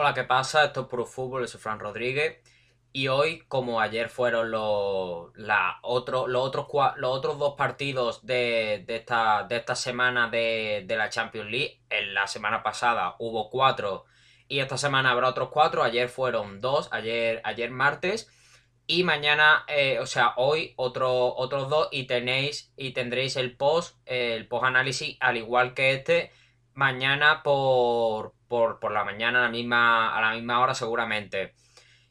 Hola, ¿qué pasa? Esto es Pro Fútbol, soy Fran Rodríguez. Y hoy, como ayer fueron los, otros, los otros dos partidos de, esta, de esta semana de, de, la Champions League, en la semana pasada hubo cuatro y esta semana habrá otros cuatro. Ayer fueron dos, ayer, ayer martes. Y mañana, eh, o sea, hoy otro, otros dos y tenéis y tendréis el post, el post análisis, al igual que este, mañana por, por, por la mañana a la, misma, a la misma hora seguramente.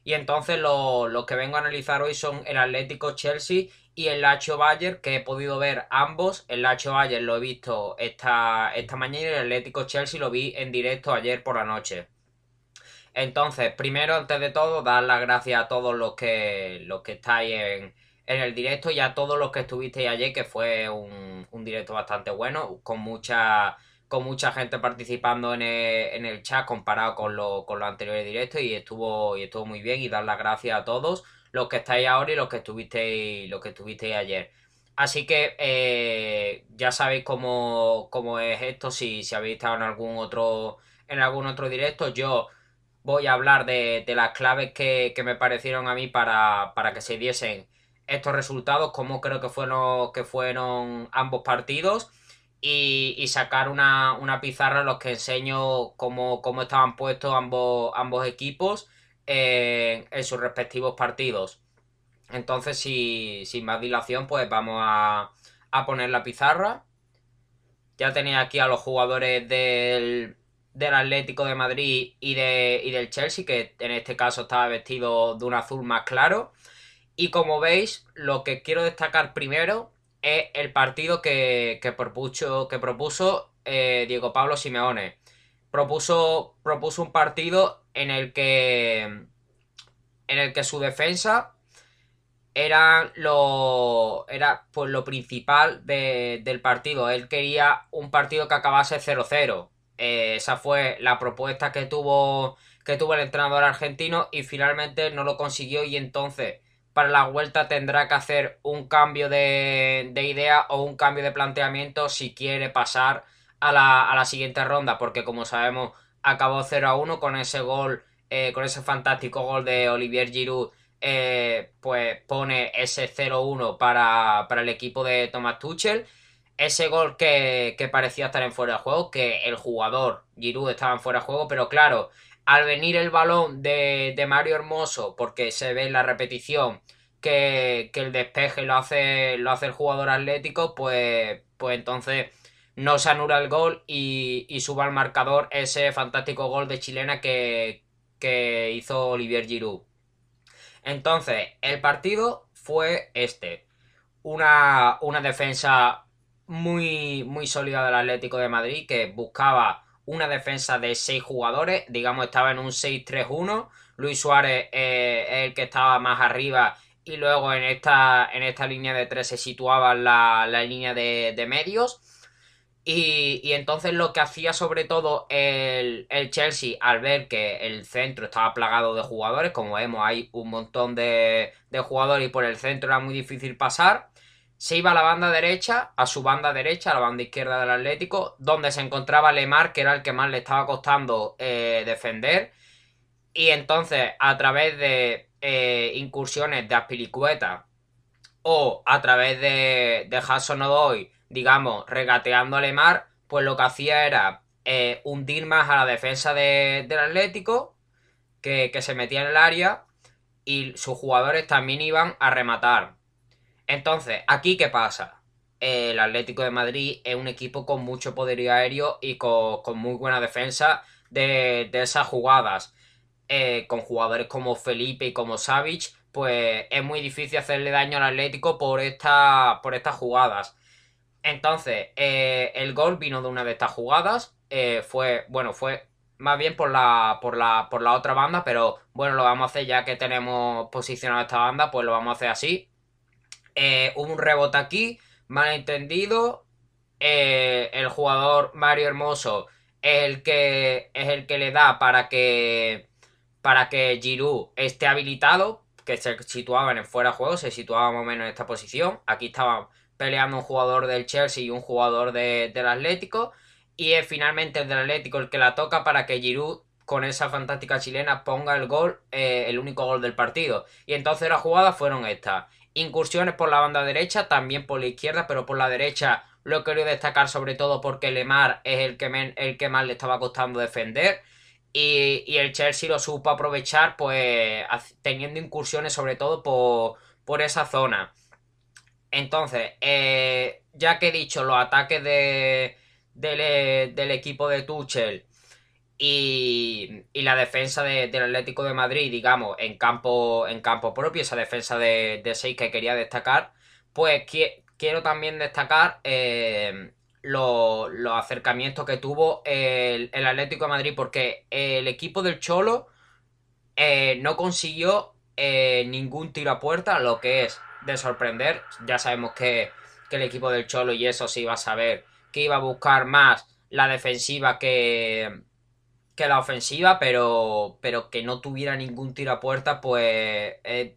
Y entonces lo, lo, que vengo a analizar hoy son el Atlético Chelsea y el Lacho Bayern, que he podido ver ambos. El Lacho Bayern lo he visto esta, esta mañana y el Atlético Chelsea lo vi en directo ayer por la noche. Entonces, primero, antes de todo, dar las gracias a todos los que, los que estáis en, en el directo y a todos los que estuvisteis ayer, que fue un, un directo bastante bueno, con mucha con mucha gente participando en el, chat comparado con, lo, con los anteriores directos y estuvo, y estuvo muy bien y dar las gracias a todos los que estáis ahora y los que estuvisteis, los que estuvisteis ayer. Así que eh, ya sabéis cómo, cómo, es esto, si, si habéis estado en algún otro, en algún otro directo. Yo voy a hablar de, de las claves que, que, me parecieron a mí para, para que se diesen estos resultados, cómo creo que fueron, que fueron ambos partidos y, sacar una, una, pizarra en los que enseño cómo, cómo estaban puestos ambos, ambos equipos en, en sus respectivos partidos. Entonces, sin más dilación, pues vamos a, a, poner la pizarra. Ya tenéis aquí a los jugadores del, del Atlético de Madrid y, de, y del Chelsea, que en este caso estaba vestido de un azul más claro. Y como veis, lo que quiero destacar primero es el partido que, que propuso, que propuso eh, Diego Pablo Simeone. Propuso, propuso un partido en el que en el que su defensa era lo era pues lo principal de, del partido. Él quería un partido que acabase 0-0. Eh, esa fue la propuesta que tuvo que tuvo el entrenador argentino y finalmente no lo consiguió y entonces para la vuelta tendrá que hacer un cambio de, idea o un cambio de planteamiento si quiere pasar a la, siguiente ronda, porque como sabemos acabó 0 a 1 con ese gol, eh, con ese fantástico gol de Olivier Giroud, eh, pues pone ese 0-1 para, para, el equipo de Thomas Tuchel. Ese gol que, que, parecía estar en fuera de juego, que el jugador Giroud estaba en fuera de juego, pero claro, al venir el balón de, de Mario Hermoso, porque se ve en la repetición que, que, el despeje lo hace, lo hace el jugador atlético, pues, pues entonces no se anula el gol y, y suba al marcador ese fantástico gol de chilena que, que hizo Olivier Giroud. Entonces, el partido fue este. Una, una defensa muy, muy sólida del Atlético de Madrid que buscaba una defensa de 6 jugadores, digamos estaba en un 6-3-1, Luis Suárez eh, es el que estaba más arriba y luego en esta, en esta línea de 3 se situaba la, la línea de, de medios. Y, y, entonces lo que hacía sobre todo el, el, Chelsea al ver que el centro estaba plagado de jugadores, como vemos hay un montón de, de jugadores y por el centro era muy difícil pasar, se iba a la banda derecha, a su banda derecha, a la banda izquierda del Atlético, donde se encontraba Lemar, que era el que más le estaba costando eh, defender. Y entonces, a través de eh, incursiones de Aspilicueta o a través de, de Hudson Odoi, digamos, regateando a Lemar, pues lo que hacía era eh, hundir más a la defensa de, del Atlético, que se metía en el área, y sus jugadores también iban a rematar. Entonces, ¿aquí qué pasa? El Atlético de Madrid es un equipo con mucho poderío aéreo y con, muy buena defensa de, de esas jugadas. Eh, con jugadores como Felipe y como Savic, pues es muy difícil hacerle daño al Atlético por, esta, por estas jugadas. Entonces, eh, el gol vino de una de estas jugadas. Eh, fue, bueno, fue más bien por la, por, la, por la otra banda, pero bueno, lo vamos a hacer ya que tenemos posicionado esta banda, pues lo vamos a hacer así. Eh, un rebote aquí, malentendido. Eh, el jugador Mario Hermoso es el que es el que le da para que para que Giroud esté habilitado, que se situaba en fuera de juego, se situaba más o menos en esta posición. Aquí estaba peleando un jugador del Chelsea y un jugador de, del Atlético. Y es finalmente el del Atlético el que la toca para que Giroud con esa fantástica chilena, ponga el gol, eh, el único gol del partido. Y entonces las jugadas fueron estas. Incursiones por la banda derecha, también por la izquierda, pero por la derecha lo he querido destacar sobre todo porque Lemar es el que, el que más le estaba costando defender. Y, y, el Chelsea lo supo aprovechar, pues teniendo incursiones sobre todo por, por esa zona. Entonces, eh, ya que he dicho los ataques de, del, equipo de Tuchel y, la defensa del Atlético de Madrid, digamos, en campo, en campo propio, esa defensa de, de 6 que quería destacar, pues quiero también destacar eh, los, acercamientos que tuvo el, Atlético de Madrid, porque el equipo del Cholo eh, no consiguió eh, ningún tiro a puerta, lo que es de sorprender. Ya sabemos que, el equipo del Cholo y eso sí iba a saber que iba a buscar más la defensiva que, que la ofensiva, pero, pero que no tuviera ningún tiro a puerta, pues es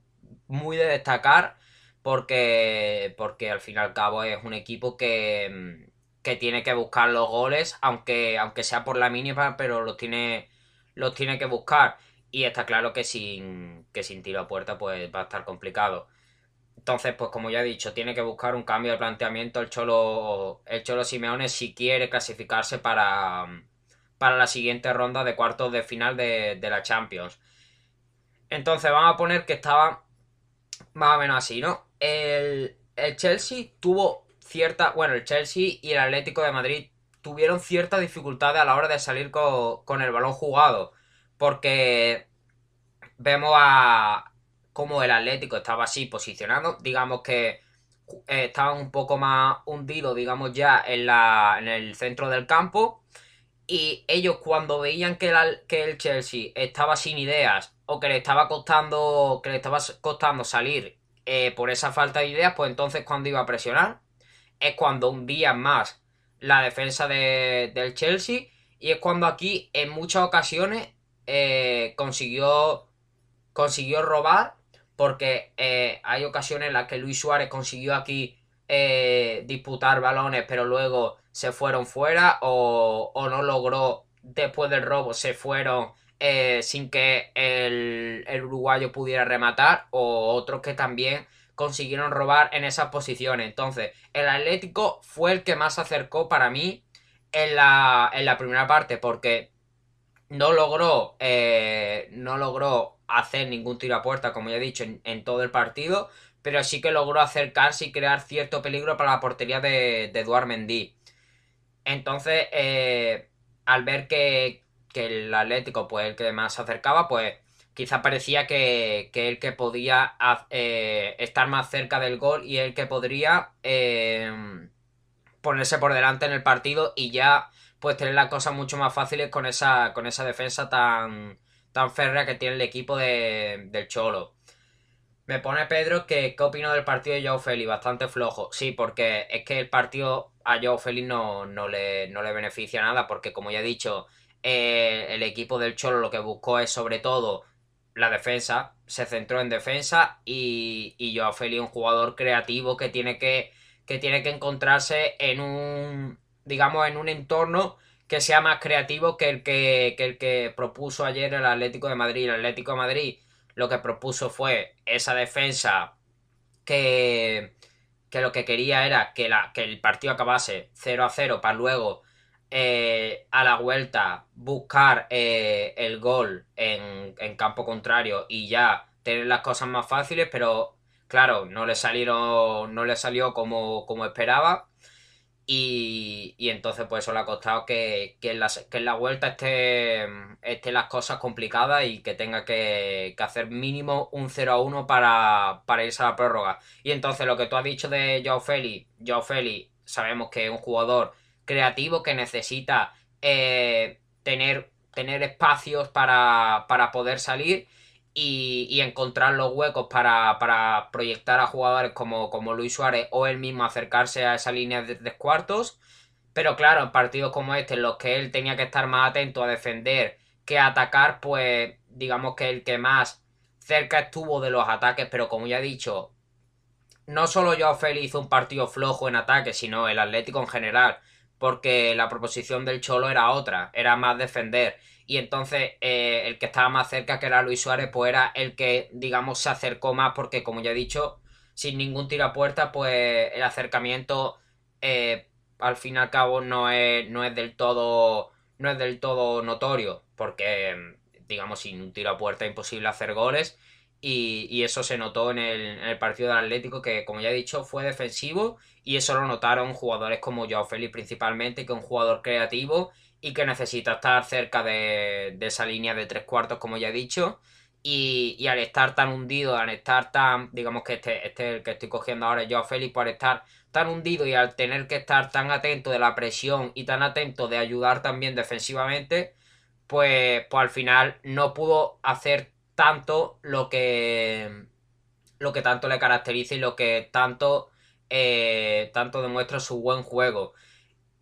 muy de destacar porque, porque al fin y al cabo es un equipo que, que tiene que buscar los goles, aunque, aunque sea por la mínima, pero los tiene, los tiene que buscar. Y está claro que sin, que sin tiro a puerta pues va a estar complicado. Entonces, pues como ya he dicho, tiene que buscar un cambio de planteamiento el Cholo, el Cholo Simeone si quiere clasificarse para, para la siguiente ronda de cuartos de final de, la Champions. Entonces vamos a poner que estaba más o menos así, ¿no? El, el Chelsea tuvo cierta, bueno, el Chelsea y el Atlético de Madrid tuvieron ciertas dificultades a la hora de salir con, el balón jugado. Porque vemos a como el Atlético estaba así posicionado. Digamos que eh, estaban un poco más hundidos, digamos ya, en, la, en el centro del campo. Y ellos cuando veían que, que el Chelsea estaba sin ideas o que le estaba costando, que le estaba costando salir eh, por esa falta de ideas, pues entonces cuando iba a presionar es cuando hundían más la defensa del Chelsea y es cuando aquí en muchas ocasiones eh, consiguió, consiguió robar porque eh, hay ocasiones en las que Luis Suárez consiguió aquí disputar balones pero luego se fueron fuera o, no logró después del robo se fueron sin que el, el, uruguayo pudiera rematar o otros que también consiguieron robar en esas posiciones. Entonces, el Atlético fue el que más se acercó para mí en la, en la primera parte porque no logró, eh, no logró hacer ningún tiro a puerta, como ya he dicho, en, todo el partido, pero sí que logró acercarse y crear cierto peligro para la portería de, de Eduard Mendy. Entonces, eh, al ver que, el Atlético, pues el que más se acercaba, pues quizá parecía que, que el que podía eh, estar más cerca del gol y el que podría ponerse por delante en el partido y ya pues tener las cosas mucho más fáciles con esa, con esa defensa tan, tan férrea que tiene el equipo de, del Cholo. Me pone Pedro que qué opino del partido de Joe Félix, bastante flojo. Sí, porque es que el partido a Joe Félix no, no, le, no le beneficia nada, porque como ya he dicho, eh, el equipo del Cholo lo que buscó es sobre todo la defensa, se centró en defensa y, y Joao Félix un jugador creativo que tiene que, que tiene que encontrarse en un digamos, en un entorno que sea más creativo que el que, el que propuso ayer el Atlético de Madrid. El Atlético de Madrid lo que propuso fue esa defensa que, que lo que quería era que, la, que el partido acabase 0 a 0 para luego eh, a la vuelta buscar eh, el gol en, en, campo contrario y ya tener las cosas más fáciles, pero claro, no le salieron, no le salió como, como esperaba. Y, entonces pues eso le ha costado que, en, la, que en la vuelta esté, esté, las cosas complicadas y que tenga que, hacer mínimo un 0 a 1 para, irse a la prórroga. Y entonces lo que tú has dicho de Joao Félix, Joao Félix sabemos que es un jugador creativo que necesita eh, tener, tener espacios para, para poder salir y, encontrar los huecos para, proyectar a jugadores como, como, Luis Suárez o él mismo acercarse a esa línea de tres cuartos. Pero claro, en partidos como este, en los que él tenía que estar más atento a defender que a atacar, pues digamos que el que más cerca estuvo de los ataques, pero como ya he dicho, no solo Joao Félix hizo un partido flojo en ataque, sino el Atlético en general, porque la proposición del Cholo era otra, era más defender y entonces eh, el que estaba más cerca, que era Luis Suárez, pues era el que, digamos, se acercó más porque, como ya he dicho, sin ningún tiro a puerta, pues el acercamiento eh, al fin y al cabo no es, no es del todo no es del todo notorio porque digamos sin un tiro a puerta es imposible hacer goles y, eso se notó en el, partido del Atlético que como ya he dicho fue defensivo y eso lo notaron jugadores como Joao Félix principalmente que es un jugador creativo y que necesita estar cerca de, de esa línea de tres cuartos como ya he dicho y, al estar tan hundido, al estar tan, digamos que este, este el que estoy cogiendo ahora, yo Félix, por estar tan hundido y al tener que estar tan atento de la presión y tan atento de ayudar también defensivamente, pues, pues al final no pudo hacer tanto lo que, lo que tanto le caracteriza y lo que tanto, eh, tanto demuestra su buen juego.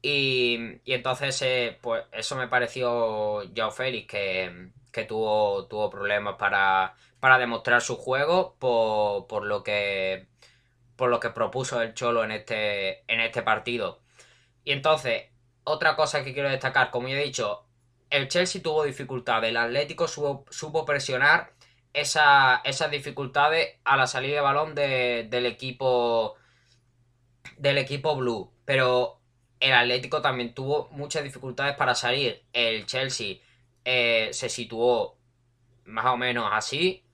Y, entonces, eh, pues eso me pareció Joao Félix, que, que tuvo, tuvo problemas para, para demostrar su juego por, por, lo que por lo que propuso el Cholo en este, en este partido. Y entonces, otra cosa que quiero destacar, como ya he dicho, el Chelsea tuvo dificultades, el Atlético supo, presionar esas dificultades a la salida de balón del equipo del equipo blue, pero el Atlético también tuvo muchas dificultades para salir. El Chelsea eh, se situó más o menos así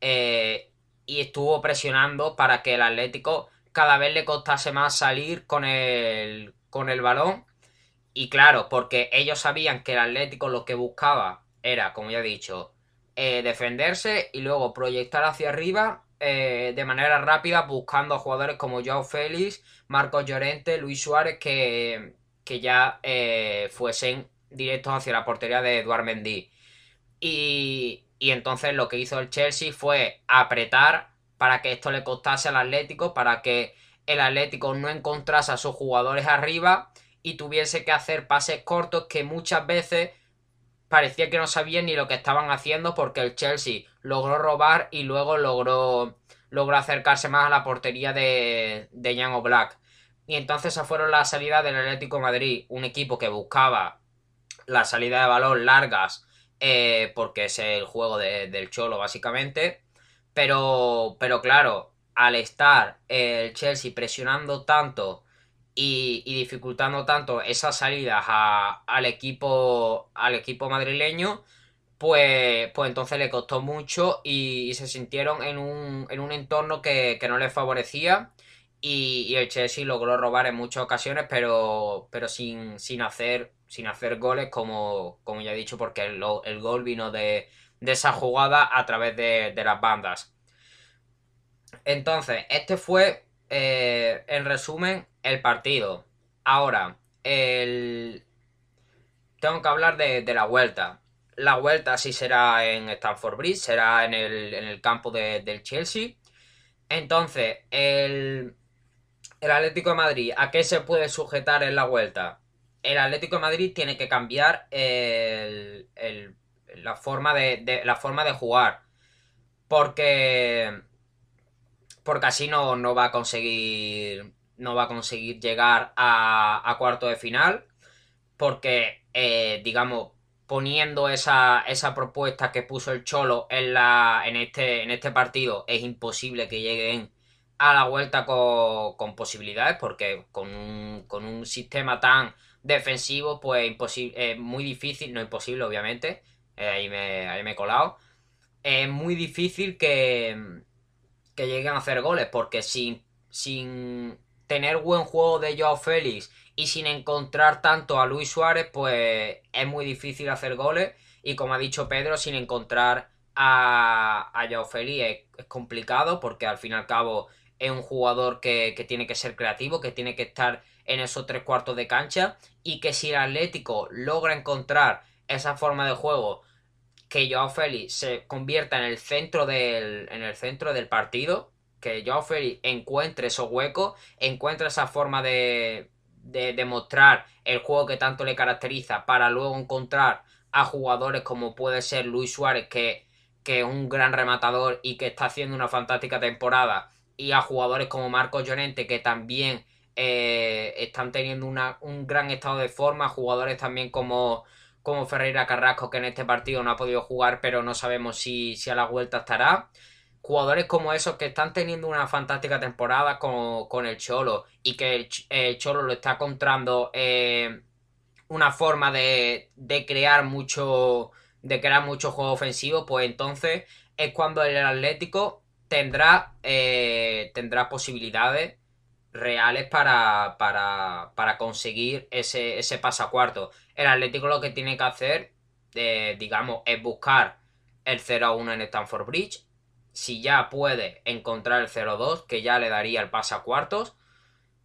eh, y estuvo presionando para que el Atlético cada vez le costase más salir con el, con el balón. Y claro, porque ellos sabían que el Atlético lo que buscaba era, como ya he dicho, eh, defenderse y luego proyectar hacia arriba de manera rápida buscando a jugadores como Joao Félix, Marcos Llorente, Luis Suárez que, que ya fuesen directos hacia la portería de Eduard Mendy. Y, y entonces lo que hizo el Chelsea fue apretar para que esto le costase al Atlético, para que el Atlético no encontrase a sus jugadores arriba y tuviese que hacer pases cortos que muchas veces parecía que no sabían ni lo que estaban haciendo porque el Chelsea logró robar y luego logró, logró acercarse más a la portería de, de Jan. Y entonces esas fueron las salidas del Atlético Madrid, un equipo que buscaba la salida de balón largas, eh, porque es el juego del Cholo básicamente. Pero, pero claro, al estar el Chelsea presionando tanto y, dificultando tanto esas salidas al, equipo, al equipo madrileño, pues, pues entonces le costó mucho y, se sintieron en un, en un entorno que, no les favorecía. Y, el Chelsea logró robar en muchas ocasiones, pero, pero sin, sin hacer sin hacer goles, como, como ya he dicho, porque el, gol vino de, esa jugada a través de, las bandas. Entonces, este fue, eh, en resumen, el partido. Ahora, el... tengo que hablar de, la vuelta. La vuelta sí será en Stamford Bridge, será en el, campo del Chelsea. Entonces, el, el Atlético de Madrid, ¿a qué se puede sujetar en la vuelta? el Atlético de Madrid tiene que cambiar la, forma de, la forma de jugar. Porque. Porque así no, no va a conseguir. No va a conseguir llegar a, cuarto de final. Porque, eh, digamos, poniendo esa, esa, propuesta que puso el Cholo en, la, en, este, en este partido, es imposible que lleguen a la vuelta con, posibilidades. Porque con un, con un sistema tan defensivo, pues es muy difícil, no imposible, obviamente. Eh, ahí, me, ahí me he colado. Es muy difícil que, que lleguen a hacer goles, porque sin, sin tener buen juego de Joao Félix y sin encontrar tanto a Luis Suárez, pues es muy difícil hacer goles. Y como ha dicho Pedro, sin encontrar a, a Joao Félix es, complicado, porque al fin y al cabo es un jugador que, que tiene que ser creativo, que tiene que estar en esos tres cuartos de cancha y que si el Atlético logra encontrar esa forma de juego que Joao Félix se convierta en el centro del, en el centro del partido, que Félix encuentre esos huecos, encuentre esa forma de, de demostrar el juego que tanto le caracteriza para luego encontrar a jugadores como puede ser Luis Suárez, que, que es un gran rematador y que está haciendo una fantástica temporada, y a jugadores como Marcos Llorente, que también eh, están teniendo un gran estado de forma. Jugadores también como, como Ferreira Carrasco, que en este partido no ha podido jugar, pero no sabemos si, si a la vuelta estará. Jugadores como esos que están teniendo una fantástica temporada con, el Cholo y que el, Cholo lo está encontrando eh, una forma de, de crear mucho de crear mucho juego ofensivo, pues entonces es cuando el Atlético tendrá, eh, tendrá posibilidades reales para, para, conseguir ese, ese pasacuarto. El Atlético lo que tiene que hacer, eh, digamos, es buscar el 0-1 en Stanford Bridge. Si ya puede encontrar el 0-2, que ya le daría el pasacuartos,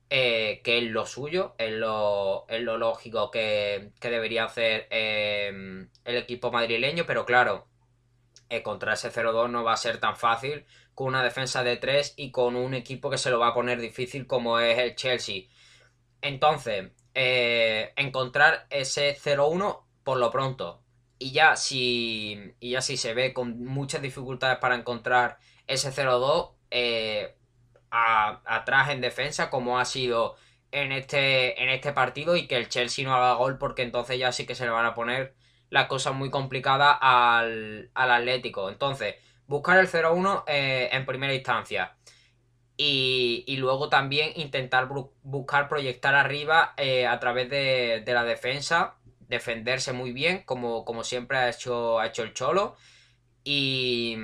eh, que es lo suyo, es lo, lo lógico que, debería hacer eh, el equipo madrileño, pero claro, contra ese 0-2 no va a ser tan fácil con una defensa de 3 y con un equipo que se lo va a poner difícil como es el Chelsea. Entonces, eh, encontrar ese 0-1 por lo pronto. Y ya, si, y ya si se ve con muchas dificultades para encontrar ese 0-2 eh, atrás en defensa, como ha sido en este, en este partido, y que el Chelsea no haga gol, porque entonces ya sí que se le van a poner las cosas muy complicadas al, al Atlético. Entonces, buscar el 0-1 eh, en primera instancia. Y, luego también intentar buscar proyectar arriba eh, a través de, la defensa, defenderse muy bien, como, como siempre ha hecho, ha hecho el Cholo. Y,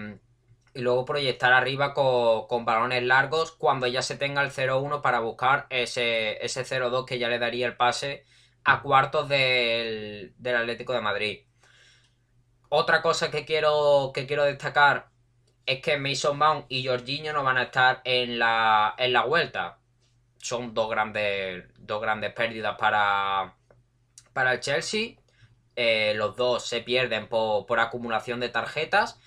luego proyectar arriba con, balones largos cuando ya se tenga el 0-1 para buscar ese, ese 0-2 que ya le daría el pase a cuartos del, del Atlético de Madrid. Otra cosa que quiero, que quiero destacar es que Mason Mount y Jorginho no van a estar en la, en la vuelta. Son dos grandes, dos grandes pérdidas para, para el Chelsea. Eh, los dos se pierden por, acumulación de tarjetas.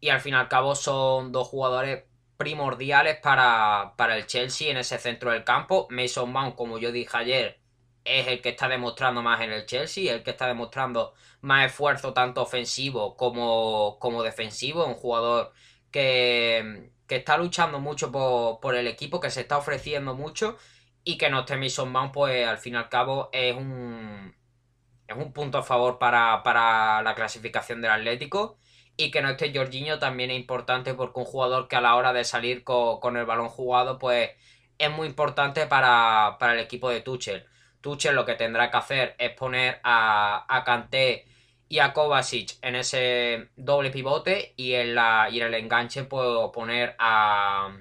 Y al fin y al cabo son dos jugadores primordiales para, para el Chelsea en ese centro del campo. Mason Mount, como yo dije ayer, es el que está demostrando más en el Chelsea, el que está demostrando más esfuerzo tanto ofensivo como, como defensivo, un jugador que, está luchando mucho por, el equipo, que se está ofreciendo mucho y que no esté Mason Mount, pues al fin y al cabo es un, es un punto a favor para, la clasificación del Atlético. Y que no esté Jorginho también es importante porque un jugador que a la hora de salir con, el balón jugado, pues es muy importante para, el equipo de Tuchel. Tuchel lo que tendrá que hacer es poner a, a Kanté y a Kovacic en ese doble pivote y en, la, y en el enganche puedo poner a,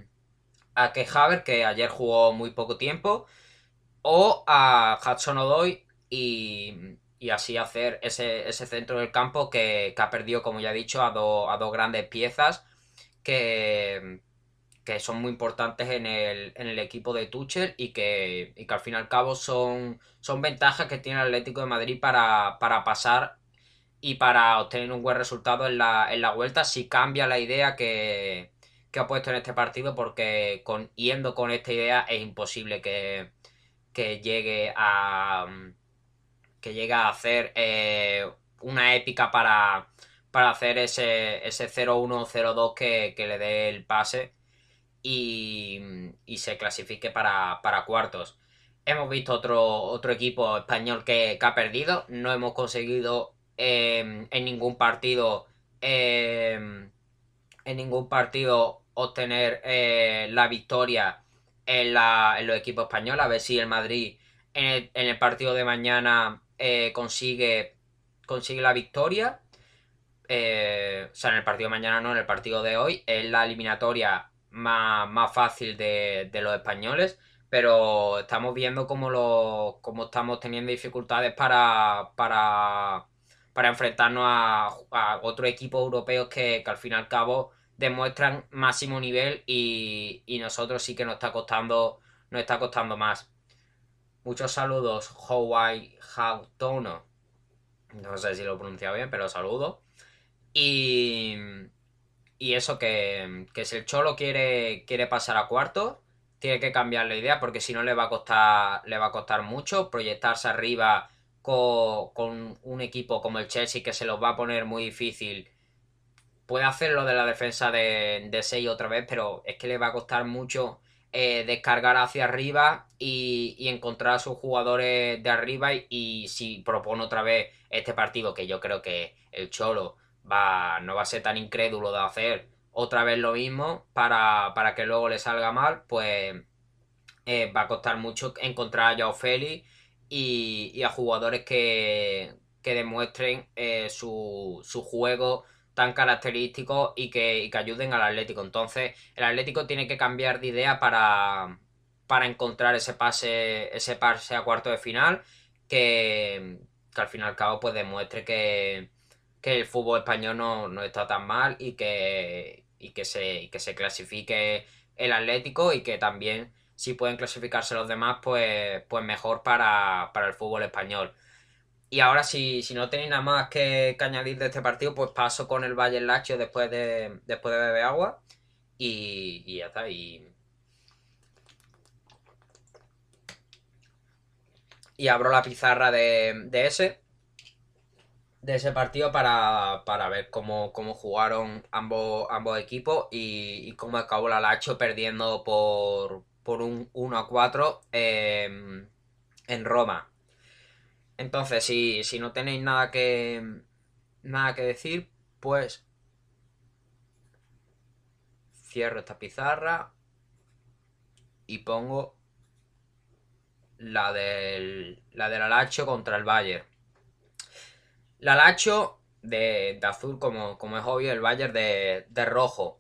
a Kehaver, que ayer jugó muy poco tiempo, o a Hudson Odoy y, y así hacer ese, centro del campo que, ha perdido, como ya he dicho, a, a dos grandes piezas que, que son muy importantes en el, en el equipo de Tuchel y que, y que al fin y al cabo son, son ventajas que tiene el Atlético de Madrid para, para pasar y para obtener un buen resultado en la, en la vuelta. Si cambia la idea que, ha puesto en este partido porque con, yendo con esta idea es imposible que, llegue a que llegue a hacer eh, una épica para, para hacer ese, ese 0-1 0-2 que, le dé el pase y, se clasifique para, cuartos. Hemos visto otro, otro equipo español que, que ha perdido, no hemos conseguido Em, en ningún partido em, en ningún partido obtener eh, la victoria en, la, en, los equipos españoles. A ver si el Madrid en el, partido de mañana eh, consigue, la victoria. Eh, o sea, en el partido de mañana no, en el partido de hoy. Es la eliminatoria más, fácil de, los españoles. Pero estamos viendo cómo, lo, cómo estamos teniendo dificultades para, para para enfrentarnos a, otros equipos europeos que, al fin y al cabo demuestran máximo nivel y, nosotros sí que nos está costando nos está costando más. Muchos saludos, Hawaii Hautono. No sé si lo he pronunciado bien, pero saludo. Y, y eso que, que si el Cholo quiere, quiere pasar a cuarto, tiene que cambiar la idea porque si no le va a costar le va a costar mucho proyectarse arriba con, un equipo como el Chelsea que se los va a poner muy difícil. Puede hacerlo de la defensa de, de 6 otra vez, pero es que le va a costar mucho eh, descargar hacia arriba y, encontrar a sus jugadores de arriba. Y, si propone otra vez este partido que yo creo que el Cholo va, no va a ser tan incrédulo de hacer otra vez lo mismo para, que luego le salga mal, pues eh, va a costar mucho encontrar a Joao Félix y, a jugadores que, demuestren eh, su, su juego tan característico y que, ayuden al Atlético. Entonces, el Atlético tiene que cambiar de idea para, para encontrar ese pase, ese pase a cuarto de final que, al fin y al cabo pues demuestre que, el fútbol español no, está tan mal y que, y que, se, que se clasifique el Atlético y que también si pueden clasificarse los demás pues, pues mejor para, para el fútbol español. Y ahora, si, si no tenéis nada más que, añadir de este partido, pues paso con el Valle Lacho después de, después de beber agua. Y, y ya está. Y, y abro la pizarra de, de ese. De ese partido para, ver cómo, cómo, jugaron ambos, ambos equipos y, cómo acabó la Lacho perdiendo por, por un 1 a 4 en Roma. Entonces, si, si no tenéis nada que, nada que decir, pues cierro esta pizarra y pongo la del, la del Alacho contra el Bayern. La Alacho de, azul, como, como, es obvio, el Bayern de, de rojo.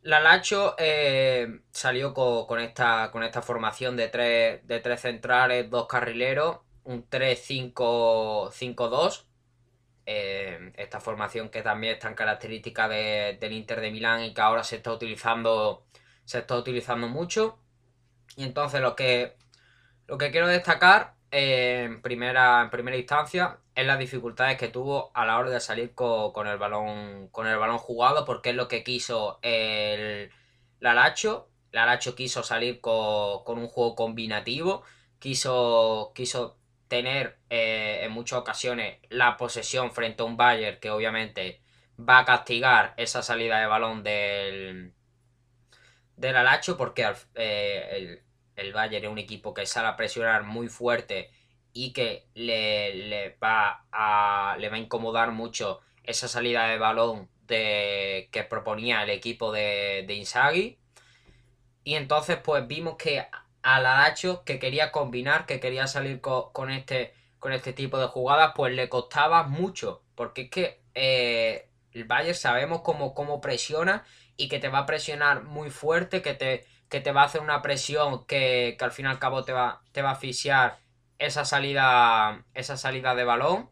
La Lacho eh, salió con, esta, con esta formación de tres, de tres centrales, dos carrileros un 3-5-5-2. Eh, esta formación que también es tan característica del Inter de Milán y que ahora se está utilizando. Se está utilizando mucho. Y entonces lo que. Lo que quiero destacar eh, en, primera, en primera instancia es las dificultades que tuvo a la hora de salir con, el balón. Con el balón jugado. Porque es lo que quiso el Lalacho. Lalacho quiso salir con, con un juego combinativo. Quiso, quiso tener eh, en muchas ocasiones la posesión frente a un Bayern que obviamente va a castigar esa salida de balón del, del Alacho porque eh, el, el, Bayern es un equipo que sale a presionar muy fuerte y que le, va, a, le va a incomodar mucho esa salida de balón que proponía el equipo de, de. Y entonces pues vimos que al Alacho que quería combinar, que quería salir con, este, con este tipo de jugadas, pues le costaba mucho. Porque es que eh, el Bayern sabemos cómo, cómo, presiona y que te va a presionar muy fuerte, que te, que te va a hacer una presión que, al fin y al cabo te va, te va a asfixiar esa salida, esa salida de balón.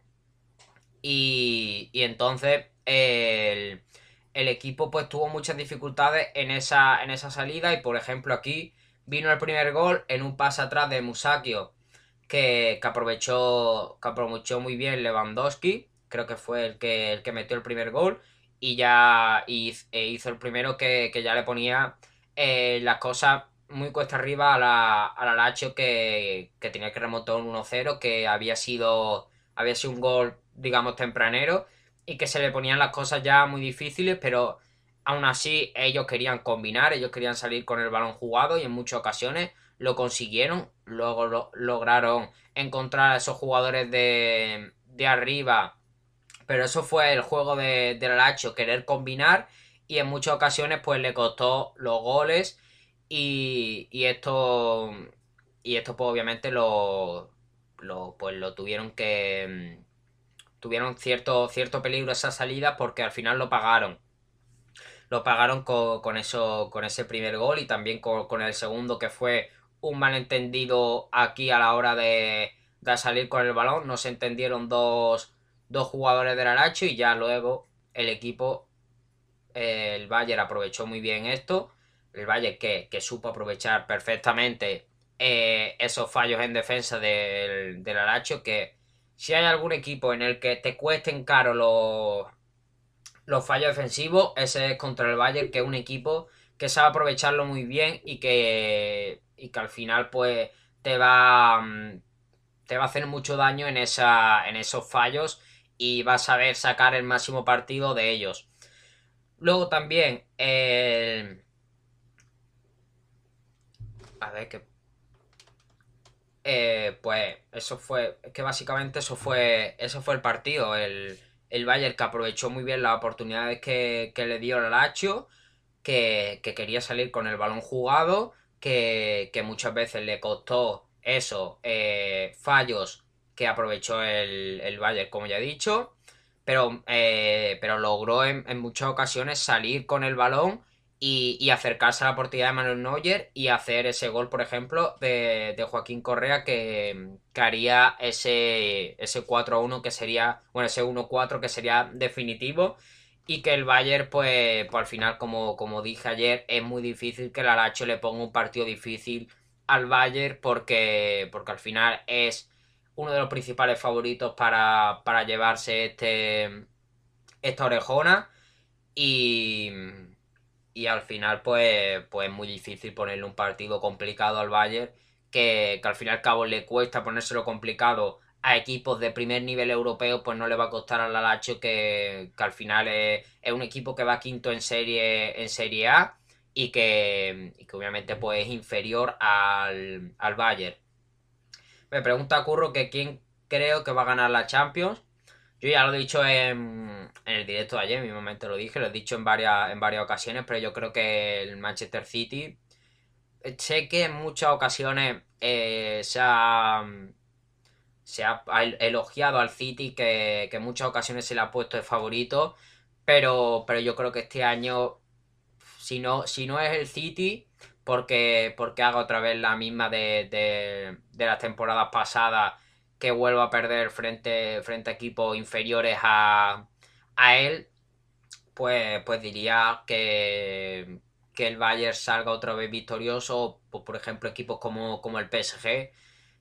Y, y entonces el, el, equipo pues tuvo muchas dificultades en esa, en esa salida y por ejemplo aquí vino el primer gol en un pase atrás de Musakio que, aprovechó, que aprovechó muy bien Lewandowski, creo que fue el que, el que metió el primer gol. Y ya e hizo el primero que, ya le ponía eh, las cosas muy cuesta arriba a la, a la Lacho que, que tenía que remontar un 1-0 que había sido, había sido un gol digamos tempranero y que se le ponían las cosas ya muy difíciles pero Aún así, ellos querían combinar, ellos querían salir con el balón jugado y en muchas ocasiones lo consiguieron. Luego lograron encontrar a esos jugadores de, de arriba. Pero eso fue el juego de, Lacho, querer combinar y en muchas ocasiones pues le costó los goles y, esto y esto pues obviamente lo, lo pues lo tuvieron que tuvieron cierto cierto peligro esa salida porque al final lo pagaron lo pagaron con, eso, con ese primer gol y también con, el segundo que fue un malentendido aquí a la hora de, salir con el balón. No se entendieron dos, jugadores del Aracho y ya luego el equipo, el Bayern aprovechó muy bien esto. El Bayern que, supo aprovechar perfectamente eh, esos fallos en defensa del, del Aracho que si hay algún equipo en el que te cuesten caro los, los fallos defensivos, ese es contra el Bayern, que es un equipo que sabe aprovecharlo muy bien y que, y que al final pues te va, mm, te va a hacer mucho daño en, esa, en esos fallos y va a saber sacar el máximo partido de ellos. Luego también el... A ver qué... eh, pues eso fue, que básicamente eso fue, eso fue el partido. El, el Bayern que aprovechó muy bien las oportunidades que, le dio el Lazio, que, quería salir con el balón jugado, que, muchas veces le costó eso, eh, fallos que aprovechó el, el Bayern, como ya he dicho, pero, eh, pero logró en, muchas ocasiones salir con el balón y, acercarse a la portería de Manuel Neuer y hacer ese gol, por ejemplo, de, Joaquín Correa que, haría ese, ese 4-1 que sería, bueno, ese 1-4 que sería definitivo y que el Bayern, pues, pues al final, como, como dije ayer, es muy difícil que el Aracho le ponga un partido difícil al Bayern porque, porque al final es uno de los principales favoritos para, para llevarse este, esta orejona y y al final pues, pues es muy difícil ponerle un partido complicado al Bayern que, al fin y al cabo le cuesta ponérselo complicado a equipos de primer nivel europeo pues no le va a costar al Alacho que, que al final es, un equipo que va quinto en serie en serie A y que, y que obviamente pues es inferior al, al Bayern. Me pregunta Curro que quién creo que va a ganar la Champions yo ya lo he dicho en, el directo de ayer, mismamente lo dije, lo he dicho en varias, en varias ocasiones, pero yo creo que el Manchester City, eh, sé que en muchas ocasiones eh, se, ha, elogiado al City, que, en muchas ocasiones se le ha puesto de favorito, pero, pero yo creo que este año, si no, si no es el City, porque, porque haga otra vez la misma de las temporadas pasadas que vuelva a perder frente, frente a equipos inferiores a, él, pues, pues diría que, que el Bayern salga otra vez victorioso, pues, por ejemplo equipos como, como el PSG,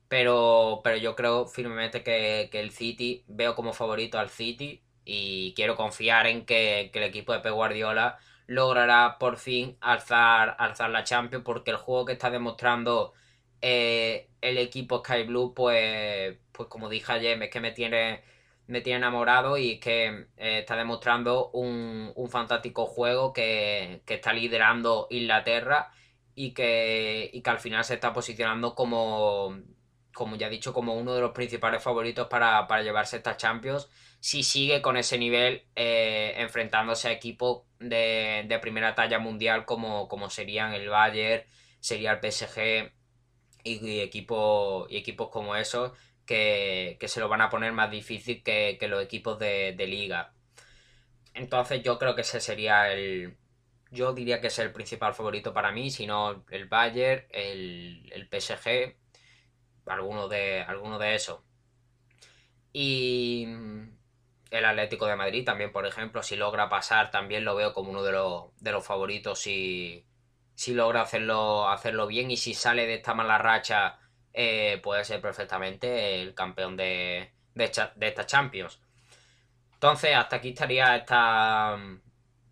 pero, pero yo creo firmemente que, el City, veo como favorito al City y quiero confiar en que, el equipo de Pep Guardiola logrará por fin alzar, alzar la Champions porque el juego que está demostrando eh, el equipo Sky Blue, pues, pues como dije ayer, es que me tiene, me tiene enamorado y que eh, está demostrando un, fantástico juego que, está liderando Inglaterra y que, y que al final se está posicionando como, como ya he dicho, como uno de los principales favoritos para, llevarse esta Champions. Si sigue con ese nivel eh, enfrentándose a equipos de, primera talla mundial como, como serían el Bayern, sería el PSG y, equipos, y equipos como esos que, se lo van a poner más difícil que, los equipos de, liga. Entonces yo creo que ese sería el... Yo diría que es el principal favorito para mí, si no el Bayern, el, el PSG, alguno de, alguno de esos. Y el Atlético de Madrid también, por ejemplo, si logra pasar, también lo veo como uno de los, de los favoritos si logra hacerlo, hacerlo bien y si sale de esta mala racha eh, puede ser perfectamente el campeón de, de, esta Champions. Entonces, hasta aquí estaría esta,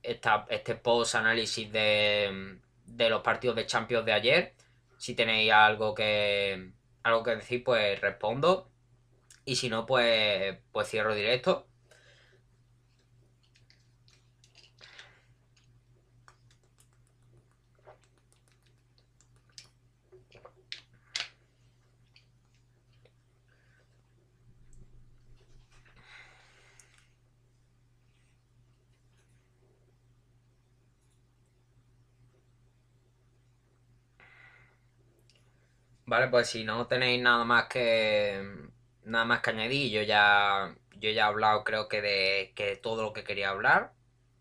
esta este post-análisis de, de los partidos de Champions de ayer. Si tenéis algo que, algo que decir, pues respondo. Y si no, pues, pues cierro directo. Vale, pues si no tenéis nada más que nada más que añadir, yo ya yo ya he hablado creo que de que todo lo que quería hablar.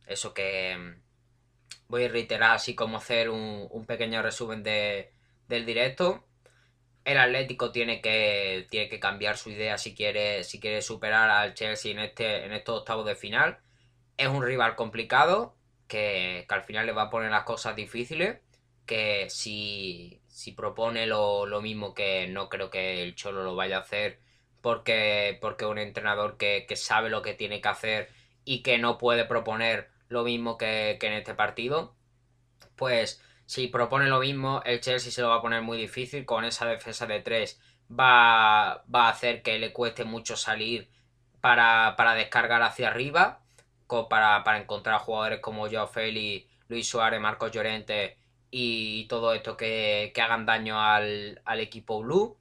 Eso que voy a reiterar así como hacer un, pequeño resumen de, del directo. El Atlético tiene que, tiene que cambiar su idea si quiere, si quiere superar al Chelsea en, este, en estos octavos de final. Es un rival complicado que, que al final le va a poner las cosas difíciles. Que si, si propone lo, mismo que no creo que el Cholo lo vaya a hacer porque porque un entrenador que, sabe lo que tiene que hacer y que no puede proponer lo mismo que, en este partido pues si propone lo mismo el Chelsea se lo va a poner muy difícil. Con esa defensa de tres va, va a hacer que le cueste mucho salir para, descargar hacia arriba para, para encontrar jugadores como Joao Félix, Luis Suárez, Marcos Llorente y todo esto que, hagan daño al, equipo blue.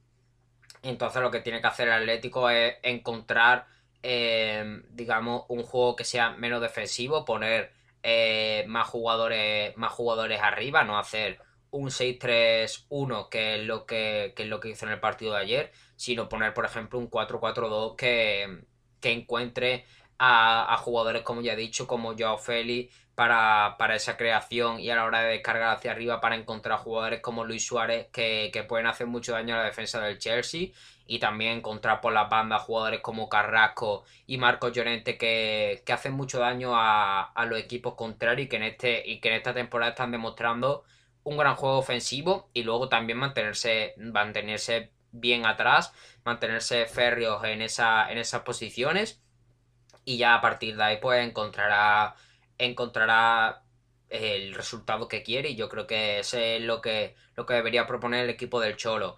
Entonces lo que tiene que hacer el Atlético es encontrar, eh, digamos, un juego que sea menos defensivo, poner eh, más jugadores más jugadores arriba, no hacer un 6-3-1 que es lo que, es lo que hizo en el partido de ayer, sino poner por ejemplo un 4-4-2 que, que encuentre a, jugadores como ya he dicho, como Joao Félix para, esa creación y a la hora de descargar hacia arriba para encontrar jugadores como Luis Suárez que, pueden hacer mucho daño a la defensa del Chelsea y también encontrar por las bandas jugadores como Carrasco y Marco Llorente que, hacen mucho daño a, los equipos contrarios y que, en este, y que en esta temporada están demostrando un gran juego ofensivo y luego también mantenerse, mantenerse bien atrás, mantenerse férreos en, esa, en esas posiciones. Y ya a partir de ahí pues encontrará encontrará el resultado que quiere y yo creo que ese es lo que, lo que debería proponer el equipo del Cholo.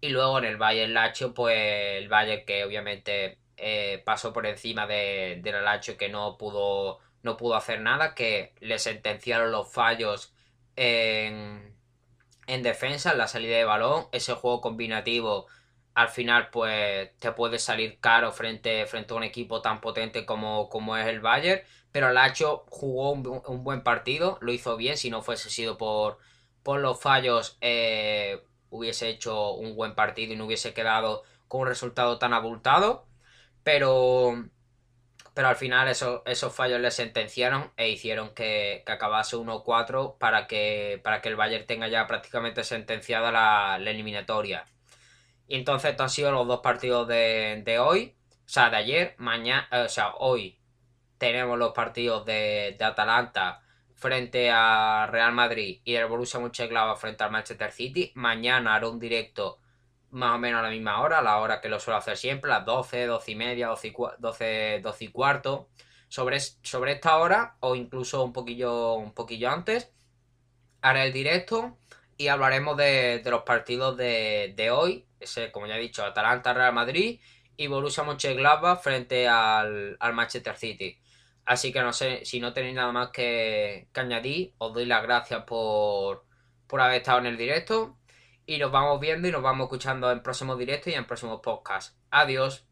Y luego en el Bayern Lacho, pues el Bayern que obviamente eh, pasó por encima de, del Lacho que no pudo, no pudo hacer nada, que le sentenciaron los fallos en, en defensa, en la salida de balón, ese juego combinativo al final pues te puede salir caro frente, frente a un equipo tan potente como, como es el Bayern, pero Lacho jugó un, buen partido, lo hizo bien, si no fuese sido por, por los fallos eh, hubiese hecho un buen partido y no hubiese quedado con un resultado tan abultado, pero, pero al final esos fallos le sentenciaron e hicieron que, acabase 1-4 para que, para que el Bayern tenga ya prácticamente sentenciada la eliminatoria. Y entonces estos han sido los dos partidos de, hoy. O sea, de ayer, mañana, eh, o sea, hoy tenemos los partidos de, Atalanta frente a Real Madrid y el Borussia Mönchengladbach frente al Manchester City. Mañana haré un directo más o menos a la misma hora, la hora que lo suelo hacer siempre, las 12, 12 y media, 12 y, y cuarto. Sobre, sobre esta hora o incluso un poquillo, un poquillo antes haré el directo y hablaremos de, los partidos de, hoy. Ese, como ya he dicho, Atalanta, Real Madrid y Borussia Mönchengladbach frente al, Manchester City. Así que no sé, si no tenéis nada más que, añadir, os doy las gracias por, por haber estado en el directo. Y nos vamos viendo y nos vamos escuchando en próximos directos y en próximos podcasts. Adiós.